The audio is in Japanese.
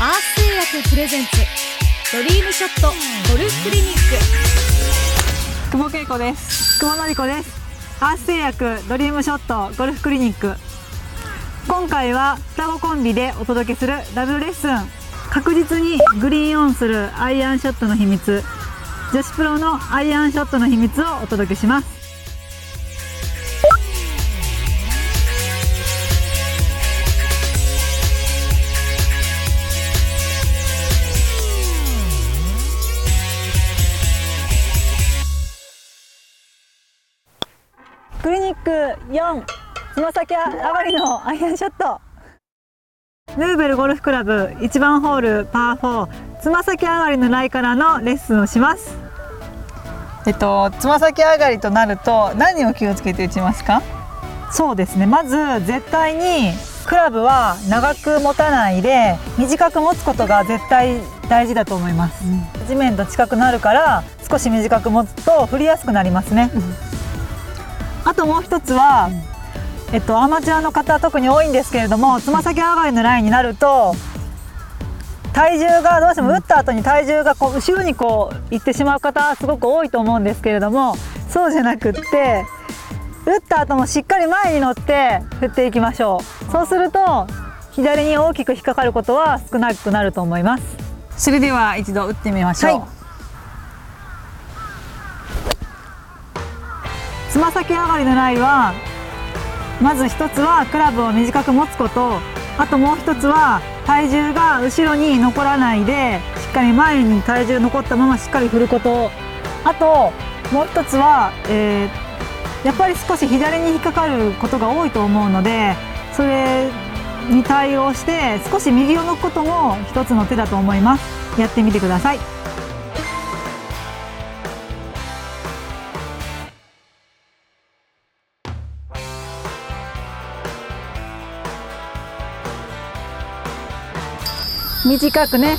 クプレゼンツドリームショットゴルフクリニック。久保恵子です。久保の子です。アース製薬ドリームショットゴルフクリニック。今回は双子コンビでお届けするダブルレッスン。確実にグリーンオンするアイアンショットの秘密。女子プロのアイアンショットの秘密をお届けしますクリニック4つま先上がりのアイアンショット。ヌーベルゴルフクラブ1番ホールパー4つま先上がりのライからのレッスンをします。えっとつま先上がりとなると何を気をつけて打ちますか？そうですね。まず絶対にクラブは長く持たないで短く持つことが絶対大事だと思います、うん、地面と近くなるから少し短く持つと振りやすくなりますね、うんあともう一つは、えっと、アマチュアの方特に多いんですけれどもつま先上がりのラインになると体重がどうしても打った後に体重がこう後ろにこう行ってしまう方すごく多いと思うんですけれどもそうじゃなくって打った後もしっかり前に乗って振っていきましょう。そうすると左に大きく引っかかることは少なくなると思います。それでは一度打ってみましょう、はいつま先上がりのライはまず一つはクラブを短く持つことあともう一つは体重が後ろに残らないでしっかり前に体重残ったまましっかり振ること。あともう一つは、えー、やっぱり少し左に引っかかることが多いと思うのでそれに対応して少し右を向くことも一つの手だと思います。やってみてください。短くね。